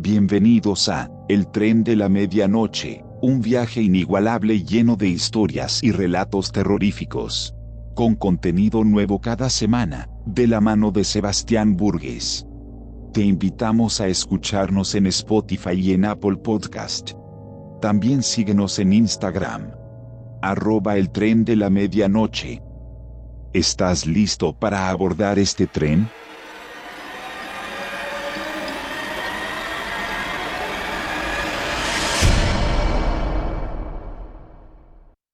Bienvenidos a El tren de la medianoche, un viaje inigualable lleno de historias y relatos terroríficos. Con contenido nuevo cada semana, de la mano de Sebastián Burgues. Te invitamos a escucharnos en Spotify y en Apple Podcast. También síguenos en Instagram. Arroba el tren de la medianoche. ¿Estás listo para abordar este tren?